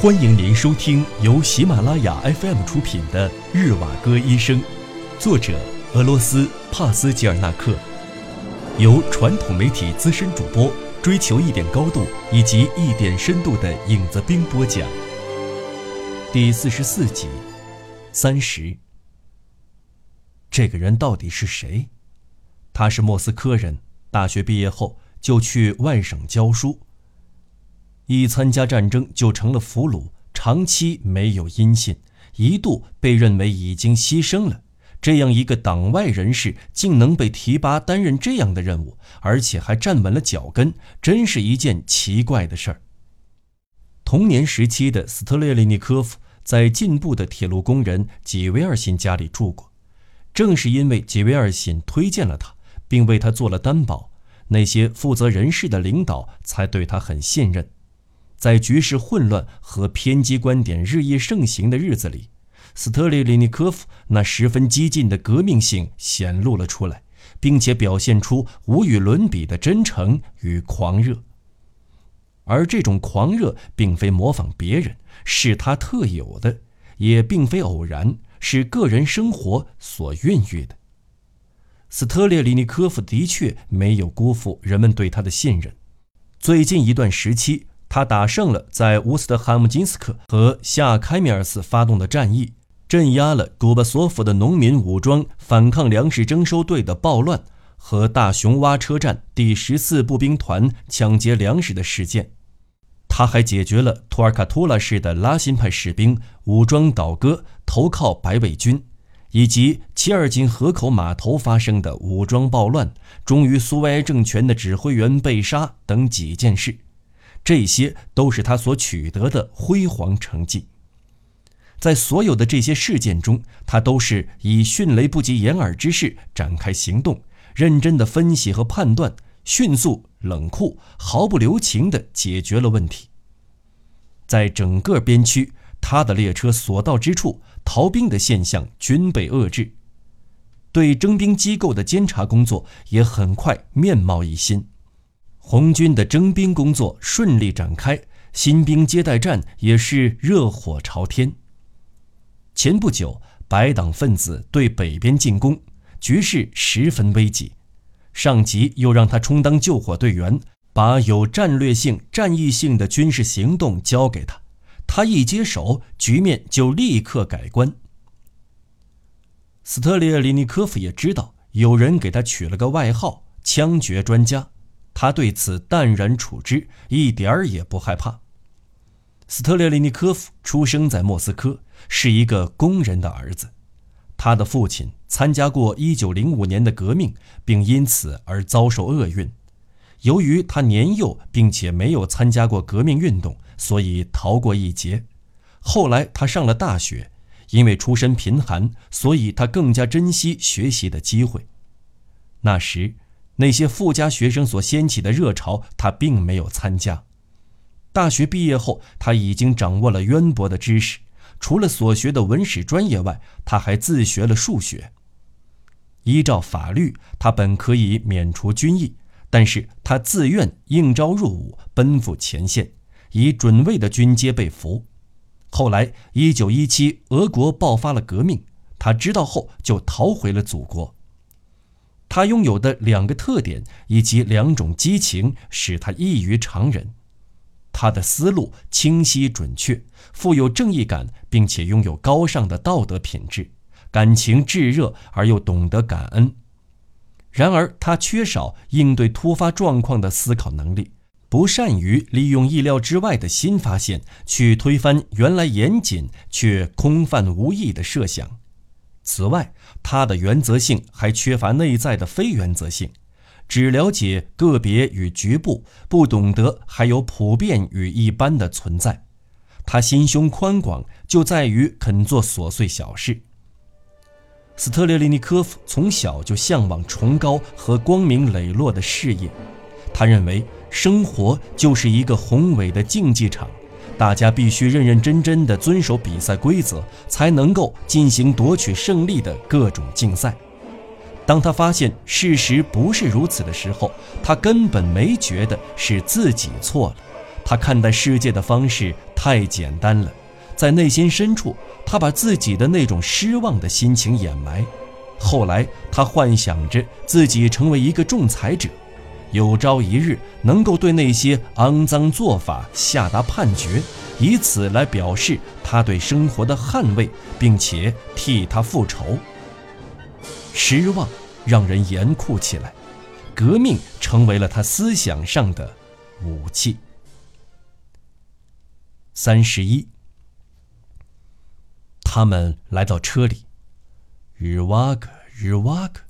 欢迎您收听由喜马拉雅 FM 出品的《日瓦戈医生》，作者俄罗斯帕斯吉尔纳克，由传统媒体资深主播追求一点高度以及一点深度的影子兵播讲。第四十四集，三十。这个人到底是谁？他是莫斯科人，大学毕业后就去外省教书。一参加战争就成了俘虏，长期没有音信，一度被认为已经牺牲了。这样一个党外人士，竟能被提拔担任这样的任务，而且还站稳了脚跟，真是一件奇怪的事儿。童年时期的斯特列利尼科夫在进步的铁路工人吉维尔辛家里住过，正是因为吉维尔辛推荐了他，并为他做了担保，那些负责人事的领导才对他很信任。在局势混乱和偏激观点日益盛行的日子里，斯特列里尼科夫那十分激进的革命性显露了出来，并且表现出无与伦比的真诚与狂热。而这种狂热并非模仿别人，是他特有的，也并非偶然，是个人生活所孕育的。斯特列里尼科夫的确没有辜负人们对他的信任。最近一段时期。他打胜了在乌斯特哈姆金斯克和夏开米尔斯发动的战役，镇压了古巴索夫的农民武装反抗粮食征收队的暴乱和大熊洼车站第十四步兵团抢劫粮食的事件。他还解决了图尔卡图拉市的拉辛派士兵武装倒戈投靠白卫军，以及切尔金河口码头发生的武装暴乱，忠于苏维埃政权的指挥员被杀等几件事。这些都是他所取得的辉煌成绩。在所有的这些事件中，他都是以迅雷不及掩耳之势展开行动，认真的分析和判断，迅速、冷酷、毫不留情地解决了问题。在整个边区，他的列车所到之处，逃兵的现象均被遏制，对征兵机构的监察工作也很快面貌一新。红军的征兵工作顺利展开，新兵接待站也是热火朝天。前不久，白党分子对北边进攻，局势十分危急。上级又让他充当救火队员，把有战略性、战役性的军事行动交给他。他一接手，局面就立刻改观。斯特列利尼科夫也知道，有人给他取了个外号“枪决专家”。他对此淡然处之，一点儿也不害怕。斯特列利尼科夫出生在莫斯科，是一个工人的儿子。他的父亲参加过1905年的革命，并因此而遭受厄运。由于他年幼，并且没有参加过革命运动，所以逃过一劫。后来他上了大学，因为出身贫寒，所以他更加珍惜学习的机会。那时。那些富家学生所掀起的热潮，他并没有参加。大学毕业后，他已经掌握了渊博的知识。除了所学的文史专业外，他还自学了数学。依照法律，他本可以免除军役，但是他自愿应召入伍，奔赴前线，以准尉的军阶被俘。后来，1917俄国爆发了革命，他知道后就逃回了祖国。他拥有的两个特点以及两种激情，使他异于常人。他的思路清晰准确，富有正义感，并且拥有高尚的道德品质，感情炙热而又懂得感恩。然而，他缺少应对突发状况的思考能力，不善于利用意料之外的新发现去推翻原来严谨却空泛无益的设想。此外，他的原则性还缺乏内在的非原则性，只了解个别与局部，不懂得还有普遍与一般的存在。他心胸宽广，就在于肯做琐碎小事。斯特列利尼科夫从小就向往崇高和光明磊落的事业，他认为生活就是一个宏伟的竞技场。大家必须认认真真地遵守比赛规则，才能够进行夺取胜利的各种竞赛。当他发现事实不是如此的时候，他根本没觉得是自己错了。他看待世界的方式太简单了，在内心深处，他把自己的那种失望的心情掩埋。后来，他幻想着自己成为一个仲裁者，有朝一日能够对那些肮脏做法下达判决，以此来表示他对生活的捍卫，并且替他复仇。失望让人严酷起来，革命成为了他思想上的武器。三十一，他们来到车里。日瓦格，日瓦格，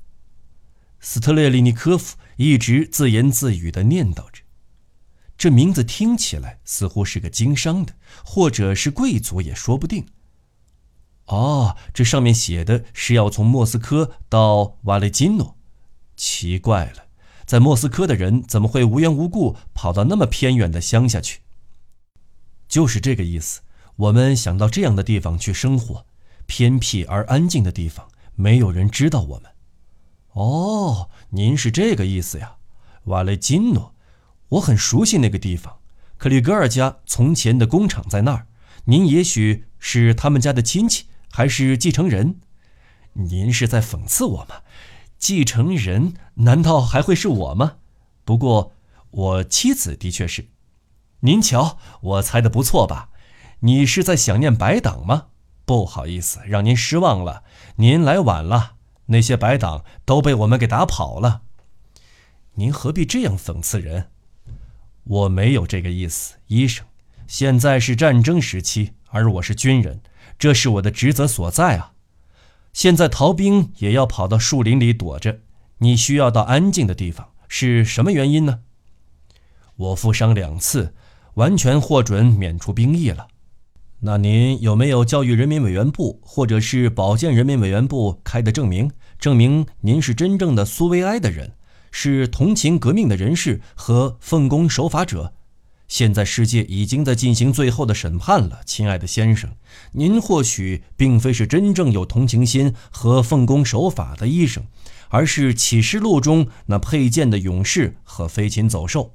斯特列利尼科夫一直自言自语地念叨着。这名字听起来似乎是个经商的，或者是贵族也说不定。哦，这上面写的是要从莫斯科到瓦雷金诺。奇怪了，在莫斯科的人怎么会无缘无故跑到那么偏远的乡下去？就是这个意思。我们想到这样的地方去生活，偏僻而安静的地方。没有人知道我们。哦，您是这个意思呀，瓦雷金诺，我很熟悉那个地方。克里格尔家从前的工厂在那儿。您也许是他们家的亲戚，还是继承人？您是在讽刺我吗？继承人难道还会是我吗？不过我妻子的确是。您瞧，我猜的不错吧？你是在想念白党吗？不好意思，让您失望了。您来晚了，那些白党都被我们给打跑了。您何必这样讽刺人？我没有这个意思，医生。现在是战争时期，而我是军人，这是我的职责所在啊。现在逃兵也要跑到树林里躲着，你需要到安静的地方，是什么原因呢？我负伤两次，完全获准免除兵役了。那您有没有教育人民委员部或者是保健人民委员部开的证明，证明您是真正的苏维埃的人，是同情革命的人士和奉公守法者？现在世界已经在进行最后的审判了，亲爱的先生，您或许并非是真正有同情心和奉公守法的医生，而是启示录中那佩剑的勇士和飞禽走兽。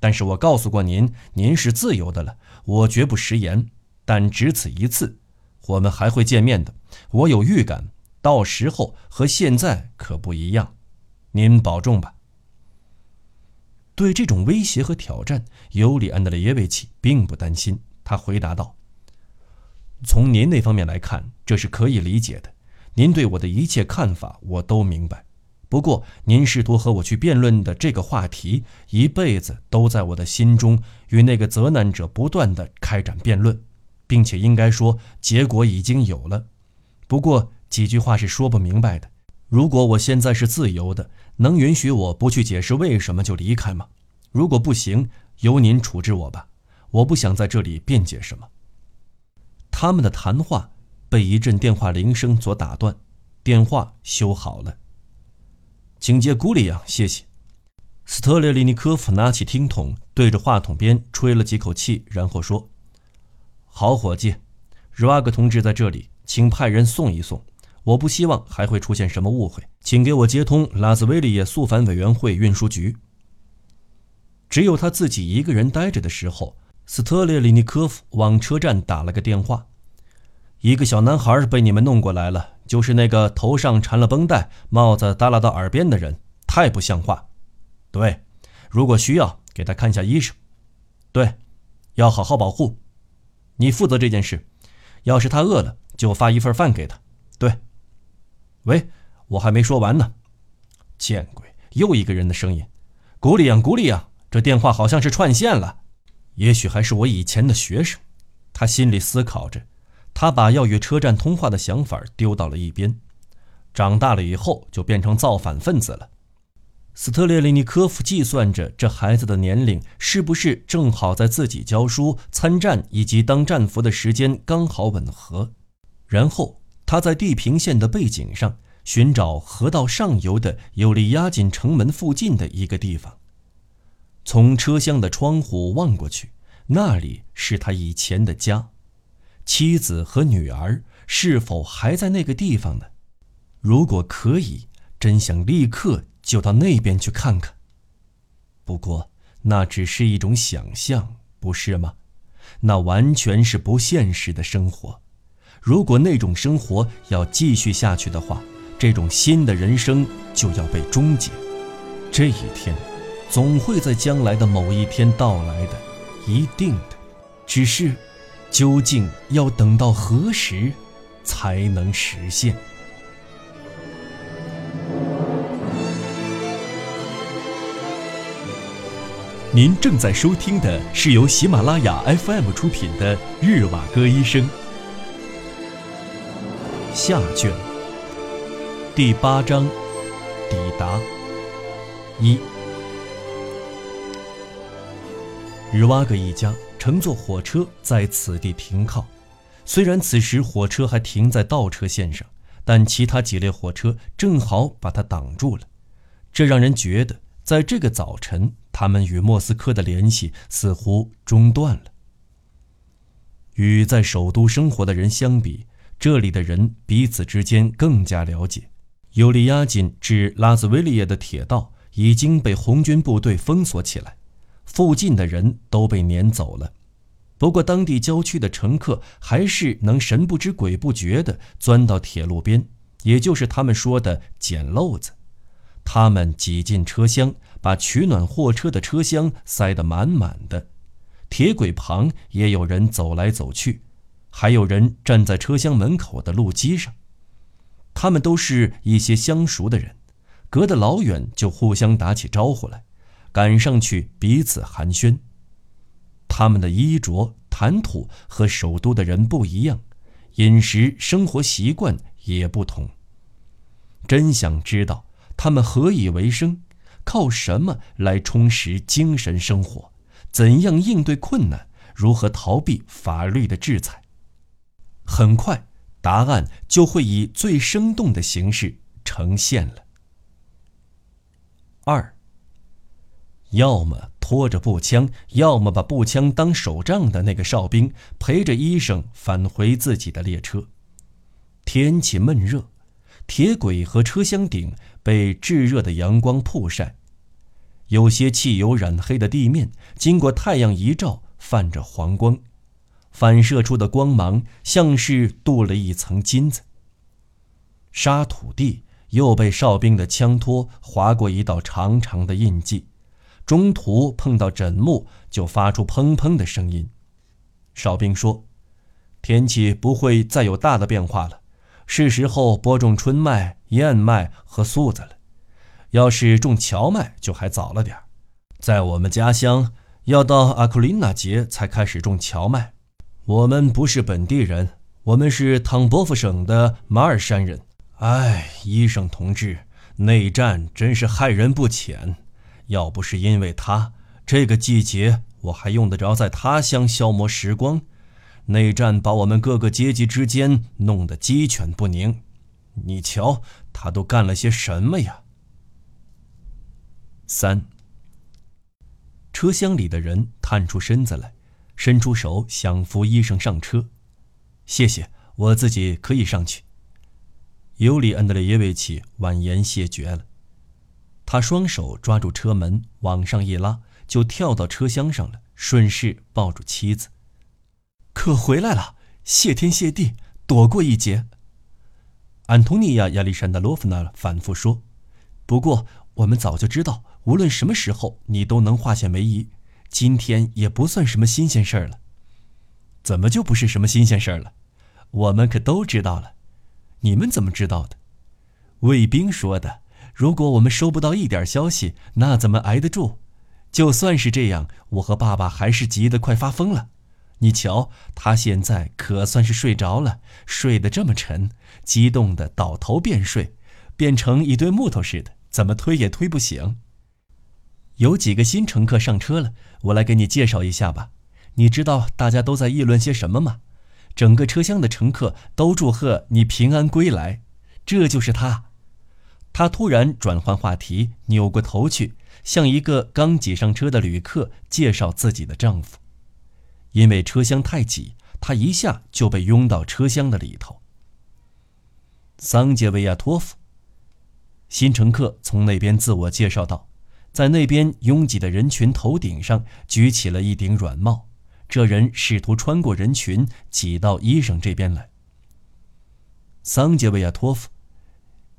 但是我告诉过您，您是自由的了，我绝不食言。但只此一次，我们还会见面的。我有预感，到时候和现在可不一样。您保重吧。对这种威胁和挑战，尤里安德烈耶维奇并不担心。他回答道：“从您那方面来看，这是可以理解的。您对我的一切看法，我都明白。不过，您试图和我去辩论的这个话题，一辈子都在我的心中与那个责难者不断的开展辩论。”并且应该说，结果已经有了。不过几句话是说不明白的。如果我现在是自由的，能允许我不去解释为什么就离开吗？如果不行，由您处置我吧。我不想在这里辩解什么。他们的谈话被一阵电话铃声所打断，电话修好了。请接古里亚，谢谢。斯特列利尼科夫拿起听筒，对着话筒边吹了几口气，然后说。好伙计，日瓦格同志在这里，请派人送一送。我不希望还会出现什么误会，请给我接通拉兹维利耶肃反委员会运输局。只有他自己一个人待着的时候，斯特列利尼科夫往车站打了个电话。一个小男孩被你们弄过来了，就是那个头上缠了绷带、帽子耷拉到耳边的人，太不像话。对，如果需要，给他看下医生。对，要好好保护。你负责这件事，要是他饿了，就发一份饭给他。喂，我还没说完呢。见鬼，又一个人的声音。古里昂，古里昂，这电话好像是串线了。也许还是我以前的学生。他心里思考着，他把要与车站通话的想法丢到了一边。长大了以后，就变成造反分子了。斯特列利尼科夫计算着这孩子的年龄是不是正好在自己教书、参战以及当战俘的时间刚好吻合，然后他在地平线的背景上寻找河道上游的有力压进城门附近的一个地方。从车厢的窗户望过去，那里是他以前的家，妻子和女儿是否还在那个地方呢？如果可以，真想立刻。就到那边去看看。不过那只是一种想象，不是吗？那完全是不现实的生活。如果那种生活要继续下去的话，这种新的人生就要被终结。这一天，总会在将来的某一天到来的，一定的。只是，究竟要等到何时，才能实现？您正在收听的是由喜马拉雅 FM 出品的《日瓦戈医生》下卷。第八章，抵达。一，日瓦格一家乘坐火车在此地停靠。虽然此时火车还停在倒车线上，但其他几列火车正好把它挡住了。这让人觉得，在这个早晨，他们与莫斯科的联系似乎中断了。与在首都生活的人相比，这里的人彼此之间更加了解。尤利亚金至拉兹维利耶的铁道已经被红军部队封锁起来，附近的人都被撵走了。不过，当地郊区的乘客还是能神不知鬼不觉地钻到铁路边，也就是他们说的“捡漏子”。他们挤进车厢，把取暖货车的车厢塞得满满的。铁轨旁也有人走来走去，还有人站在车厢门口的路基上。他们都是一些相熟的人，隔得老远就互相打起招呼来，赶上去彼此寒暄。他们的衣着、谈吐和首都的人不一样，饮食、生活习惯也不同。真想知道他们何以为生，靠什么来充实精神生活，怎样应对困难，如何逃避法律的制裁。很快。答案就会以最生动的形式呈现了。二，要么拖着步枪，要么把步枪当手杖的那个哨兵陪着医生返回自己的列车。天气闷热，铁轨和车厢顶被炙热的阳光曝晒，有些汽油染黑的地面经过太阳一照，泛着黄光。反射出的光芒像是镀了一层金子。沙土地又被哨兵的枪托划过一道长长的印记，中途碰到枕木就发出砰砰的声音。哨兵说：“天气不会再有大的变化了，是时候播种春麦、燕麦和粟子了。要是种荞麦就还早了点在我们家乡，要到阿库琳娜节才开始种荞麦。”我们不是本地人，我们是汤波夫省的马尔山人。哎，医生同志，内战真是害人不浅。要不是因为他，这个季节我还用得着在他乡消磨时光。内战把我们各个阶级之间弄得鸡犬不宁。你瞧，他都干了些什么呀？三。车厢里的人探出身子来。伸出手想扶医生上车，谢谢，我自己可以上去。尤里·安德烈耶维奇婉言谢绝了，他双手抓住车门往上一拉，就跳到车厢上了，顺势抱住妻子。可回来了，谢天谢地，躲过一劫。安东尼娅·亚历山大罗夫娜反复说：“不过我们早就知道，无论什么时候，你都能化险为夷。”今天也不算什么新鲜事儿了，怎么就不是什么新鲜事儿了？我们可都知道了，你们怎么知道的？卫兵说的。如果我们收不到一点消息，那怎么挨得住？就算是这样，我和爸爸还是急得快发疯了。你瞧，他现在可算是睡着了，睡得这么沉，激动的倒头便睡，变成一堆木头似的，怎么推也推不醒。有几个新乘客上车了，我来给你介绍一下吧。你知道大家都在议论些什么吗？整个车厢的乘客都祝贺你平安归来。这就是他。他突然转换话题，扭过头去，向一个刚挤上车的旅客介绍自己的丈夫。因为车厢太挤，他一下就被拥到车厢的里头。桑杰维亚托夫。新乘客从那边自我介绍道。在那边拥挤的人群头顶上举起了一顶软帽，这人试图穿过人群，挤到医生这边来。桑杰维亚托夫，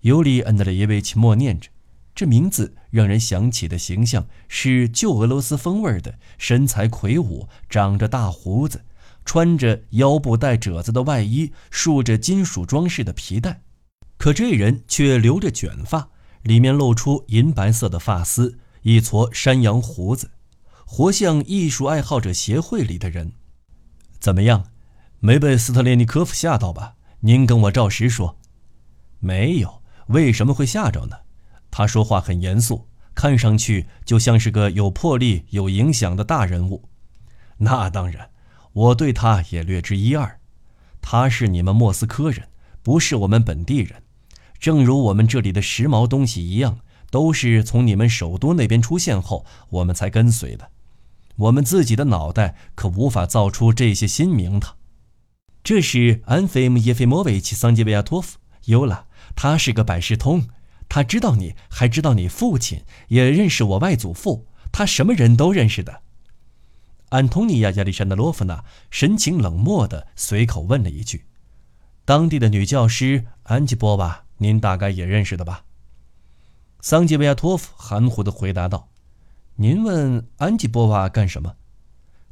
尤里安德烈耶维奇默念着，这名字让人想起的形象是旧俄罗斯风味的，身材魁梧，长着大胡子，穿着腰部带褶子的外衣，束着金属装饰的皮带。可这人却留着卷发，里面露出银白色的发丝，一撮山羊胡子，活像艺术爱好者协会里的人。怎么样，没被斯特列尼科夫吓到吧？您跟我照实说，没有，为什么会吓着呢？他说话很严肃，看上去就像是个有魄力、有影响的大人物。那当然，我对他也略知一二。他是你们莫斯科人，不是我们本地人。正如我们这里的时髦东西一样，都是从你们首都那边出现后，我们才跟随的。我们自己的脑袋可无法造出这些新名堂。这是安菲姆耶菲莫维奇桑杰维亚托夫尤拉，他是个百事通，他知道你，还知道你父亲，也认识我外祖父，他什么人都认识的。安东尼亚亚历山德罗夫娜神情冷漠地随口问了一句：“当地的女教师安吉波娃，您大概也认识的吧？”桑杰维亚托夫含糊地回答道：“您问安吉波娃干什么？”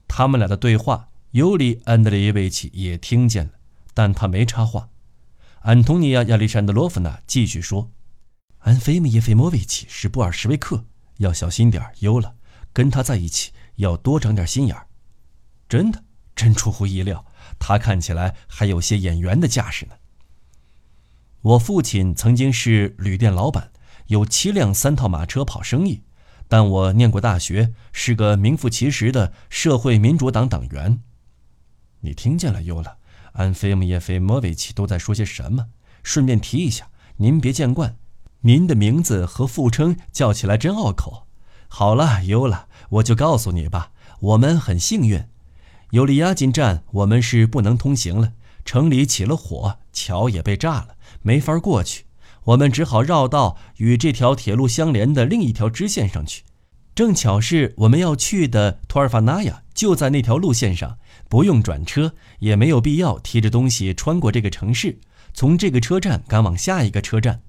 他们俩的对话。尤里安德烈耶维奇也听见了，但他没插话。安东尼亚亚历山德罗夫娜继续说：“安菲姆耶菲莫维奇是布尔什维克，要小心点儿。尤了，跟他在一起要多长点心眼儿。真的，真出乎意料，他看起来还有些演员的架势呢。我父亲曾经是旅店老板，有七辆三套马车跑生意，但我念过大学，是个名副其实的社会民主党党员。”你听见了，尤拉，安菲姆耶菲莫维奇都在说些什么？顺便提一下，您别见惯，您的名字和父称叫起来真拗口。好了，尤拉，我就告诉你吧，我们很幸运，尤里亚金站我们是不能通行了，城里起了火，桥也被炸了，没法过去，我们只好绕道与这条铁路相连的另一条支线上去。正巧是我们要去的托尔法纳亚就在那条路线上，不用转车，也没有必要提着东西穿过这个城市，从这个车站赶往下一个车站。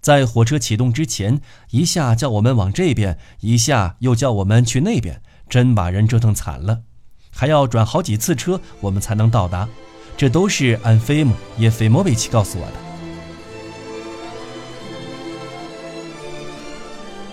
在火车启动之前，一下叫我们往这边，一下又叫我们去那边，真把人折腾惨了，还要转好几次车，我们才能到达。这都是安菲姆叶菲莫维奇告诉我的。